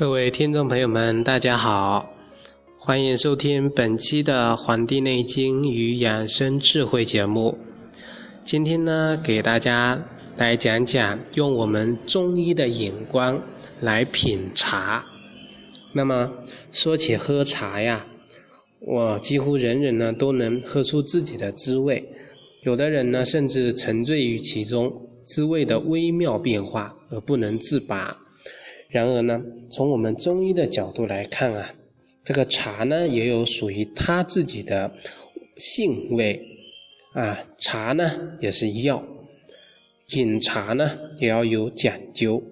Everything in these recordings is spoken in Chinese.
各位听众朋友们，大家好，欢迎收听本期的《黄帝内经与养生智慧》节目。今天呢，给大家来讲讲用我们中医的眼光来品茶。那么说起喝茶呀，我几乎人人呢都能喝出自己的滋味，有的人呢甚至沉醉于其中，滋味的微妙变化而不能自拔。然而呢，从我们中医的角度来看啊，这个茶呢也有属于它自己的性味啊。茶呢也是药，饮茶呢也要有讲究。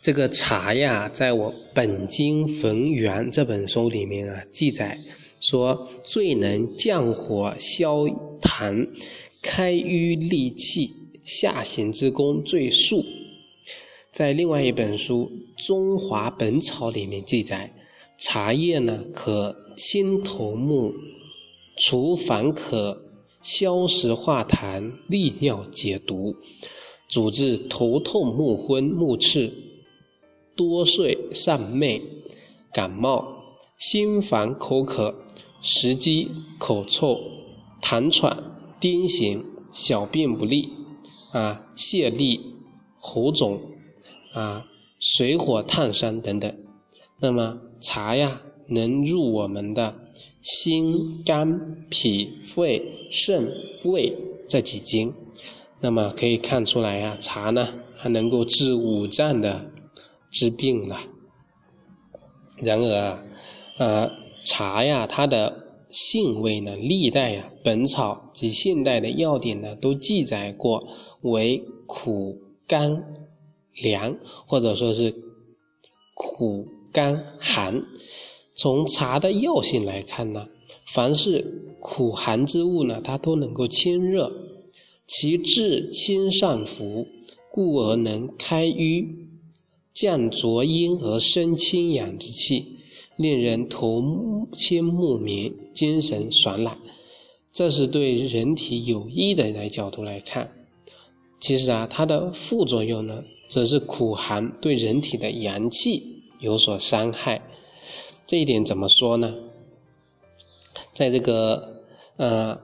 这个茶呀，在我《本经逢源》这本书里面啊记载说，最能降火消痰、开瘀利气、下行之功最速。在另外一本书《中华本草》里面记载，茶叶呢可清头目、除烦渴、消食化痰、利尿解毒，主治头痛目昏目赤、多睡散寐、感冒、心烦口渴、食积口臭、痰喘、癫痫、小便不利、啊泄痢、喉肿。啊，水火烫伤等等，那么茶呀，能入我们的心、肝、脾、肺、肾、胃这几经，那么可以看出来呀，茶呢，它能够治五脏的治病了。然而啊，呃，茶呀，它的性味呢，历代呀，《本草》及现代的药典呢，都记载过为苦甘。凉，或者说是苦、甘、寒。从茶的药性来看呢，凡是苦寒之物呢，它都能够清热，其质清上浮，故而能开瘀，降浊阴和生清阳之气，令人头清目明，精神爽朗。这是对人体有益的来角度来看。其实啊，它的副作用呢？则是苦寒对人体的阳气有所伤害，这一点怎么说呢？在这个呃《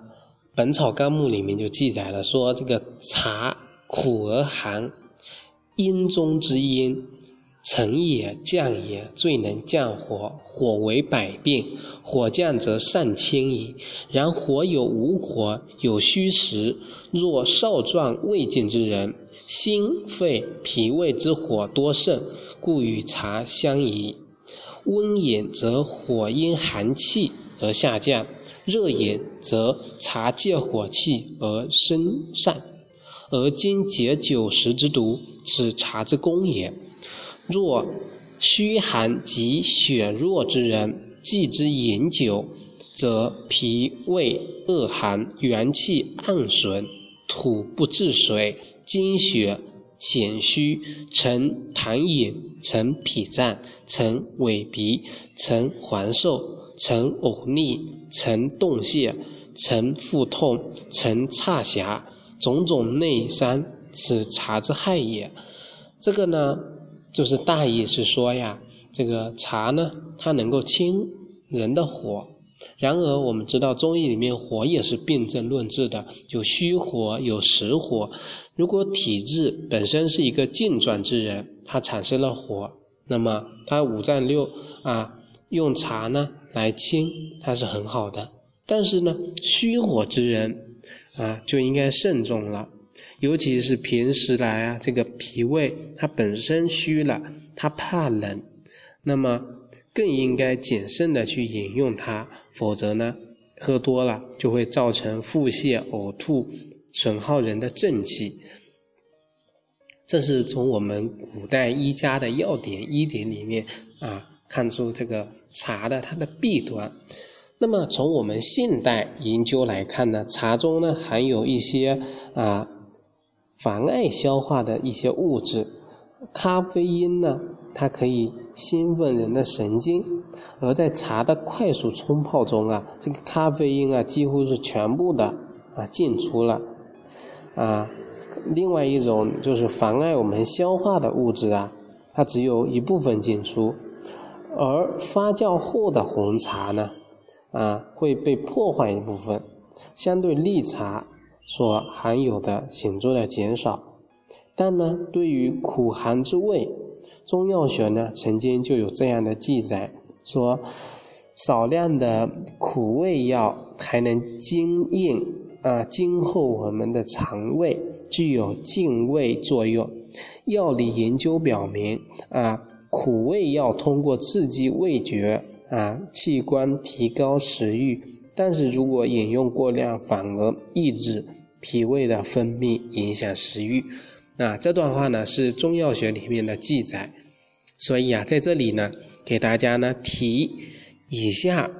本草纲目》里面就记载了，说这个茶苦而寒，阴中之阴。沉也降也，最能降火。火为百病，火降则上清矣。然火有无火，有虚实。若少壮未尽之人，心肺脾胃之火多盛，故与茶相宜。温饮则火因寒气而下降，热饮则茶借火气而升上。而今解酒食之毒，此茶之功也。若虚寒及血弱之人，忌之饮酒，则脾胃恶寒，元气暗损，土不治水，精血浅虚，成痰饮，成痞胀，成萎鼻，成黄瘦，成呕逆，成动泻，成腹痛，成岔狭，种种内伤，此茶之害也。这个呢？就是大意是说呀，这个茶呢，它能够清人的火。然而我们知道中医里面火也是辨证论治的，有虚火，有实火。如果体质本身是一个健壮之人，他产生了火，那么他五脏六啊用茶呢来清，它是很好的。但是呢，虚火之人啊就应该慎重了。尤其是平时来啊，这个脾胃它本身虚了，它怕冷，那么更应该谨慎的去饮用它，否则呢，喝多了就会造成腹泻、呕吐，损耗人的正气。这是从我们古代医家的药典医典里面啊看出这个茶的它的弊端。那么从我们现代研究来看呢，茶中呢含有一些啊。妨碍消化的一些物质，咖啡因呢，它可以兴奋人的神经，而在茶的快速冲泡中啊，这个咖啡因啊几乎是全部的啊进出了，啊，另外一种就是妨碍我们消化的物质啊，它只有一部分进出，而发酵后的红茶呢，啊会被破坏一部分，相对绿茶所含有的显著的减少。但呢，对于苦寒之味，中药学呢曾经就有这样的记载，说少量的苦味药还能津应啊，今后我们的肠胃具有净胃作用。药理研究表明啊，苦味药通过刺激味觉啊器官提高食欲，但是如果饮用过量，反而抑制脾胃的分泌，影响食欲。啊，这段话呢是中药学里面的记载，所以啊，在这里呢给大家呢提以下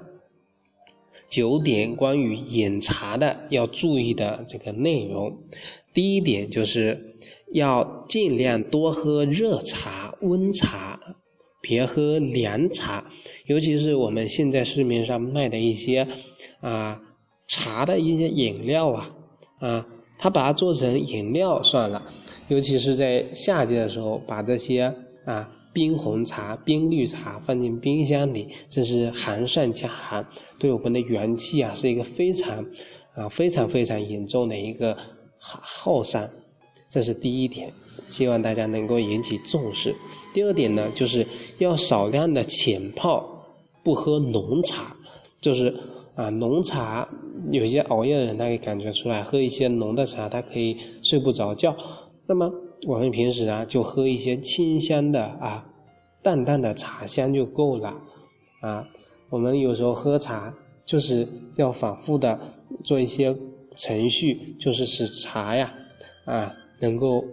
九点关于饮茶的要注意的这个内容。第一点就是要尽量多喝热茶、温茶，别喝凉茶，尤其是我们现在市面上卖的一些啊茶的一些饮料啊啊，它把它做成饮料算了。尤其是在夏季的时候，把这些啊冰红茶、冰绿茶放进冰箱里，这是寒上加寒，对我们的元气啊是一个非常啊非常非常严重的一个耗耗伤，这是第一点，希望大家能够引起重视。第二点呢，就是要少量的浅泡，不喝浓茶，就是啊浓茶，有些熬夜的人他可以感觉出来，喝一些浓的茶，他可以睡不着觉。那么我们平时啊，就喝一些清香的啊，淡淡的茶香就够了啊。我们有时候喝茶就是要反复的做一些程序，就是使茶呀啊能够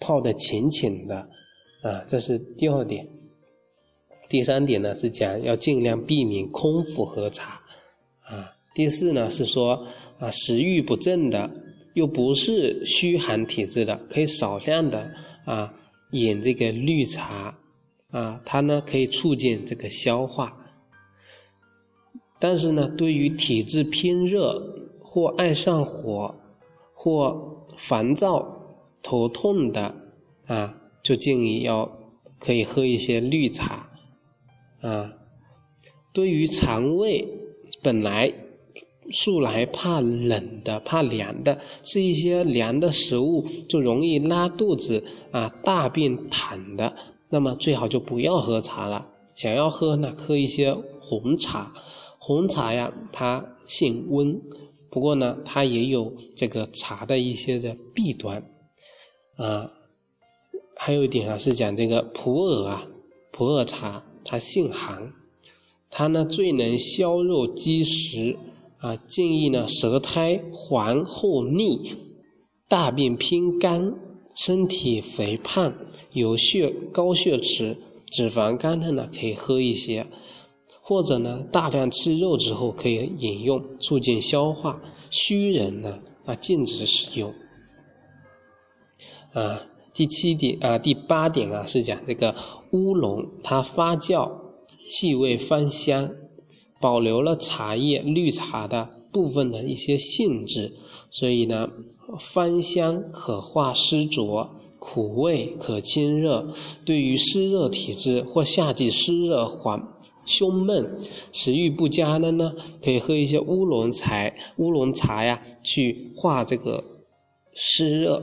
泡的浅浅的啊，这是第二点。第三点呢是讲要尽量避免空腹喝茶啊。第四呢是说啊食欲不振的。又不是虚寒体质的，可以少量的啊饮这个绿茶啊，它呢可以促进这个消化。但是呢，对于体质偏热或爱上火或烦躁、头痛的啊，就建议要可以喝一些绿茶啊。对于肠胃本来。素来怕冷的、怕凉的，吃一些凉的食物就容易拉肚子啊、大便溏的，那么最好就不要喝茶了。想要喝呢，喝一些红茶。红茶呀，它性温，不过呢，它也有这个茶的一些的弊端啊。还有一点啊，是讲这个普洱啊，普洱茶它性寒，它呢最能消肉积食。啊，建议呢，舌苔黄厚腻，大便偏干，身体肥胖，有血高血脂、脂肪肝的呢，可以喝一些，或者呢，大量吃肉之后可以饮用，促进消化。虚人呢，啊，禁止使用。啊，第七点啊，第八点啊，是讲这个乌龙，它发酵，气味芳香。保留了茶叶绿茶的部分的一些性质，所以呢，芳香可化湿浊，苦味可清热。对于湿热体质或夏季湿热缓胸闷、食欲不佳的呢，可以喝一些乌龙茶，乌龙茶呀，去化这个湿热。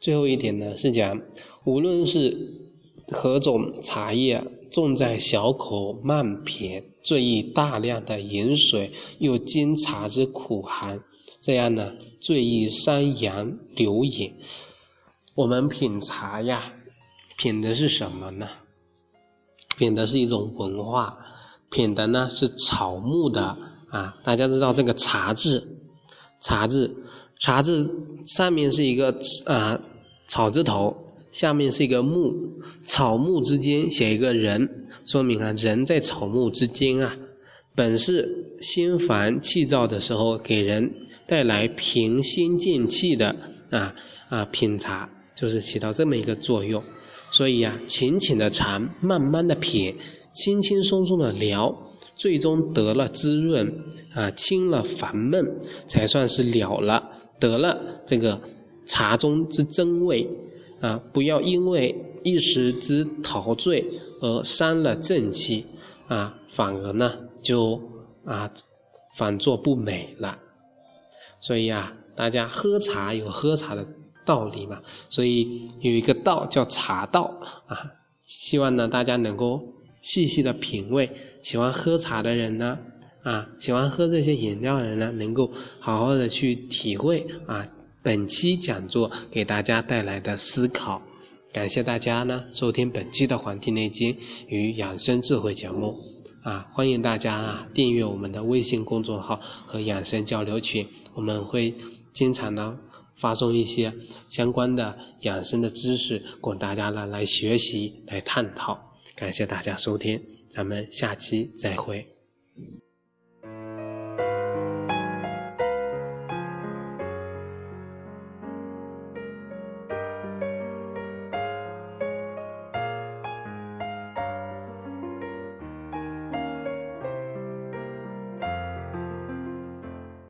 最后一点呢，是讲无论是何种茶叶。重在小口慢品，最宜大量的饮水，又经茶之苦寒，这样呢最宜山阳流饮。我们品茶呀，品的是什么呢？品的是一种文化，品的呢是草木的啊。大家知道这个茶字，茶字，茶字上面是一个啊草字头。下面是一个木，草木之间写一个人，说明啊，人在草木之间啊，本是心烦气躁的时候，给人带来平心静气的啊啊品茶，就是起到这么一个作用。所以啊，浅浅的尝，慢慢的品，轻轻松松的聊，最终得了滋润啊，清了烦闷，才算是了了，得了这个茶中之真味。啊，不要因为一时之陶醉而伤了正气啊，反而呢就啊反作不美了。所以啊，大家喝茶有喝茶的道理嘛，所以有一个道叫茶道啊。希望呢大家能够细细的品味，喜欢喝茶的人呢啊，喜欢喝这些饮料的人呢，能够好好的去体会啊。本期讲座给大家带来的思考，感谢大家呢收听本期的《黄帝内经与养生智慧》节目啊，欢迎大家啊订阅我们的微信公众号和养生交流群，我们会经常呢发送一些相关的养生的知识供大家呢来学习来探讨。感谢大家收听，咱们下期再会。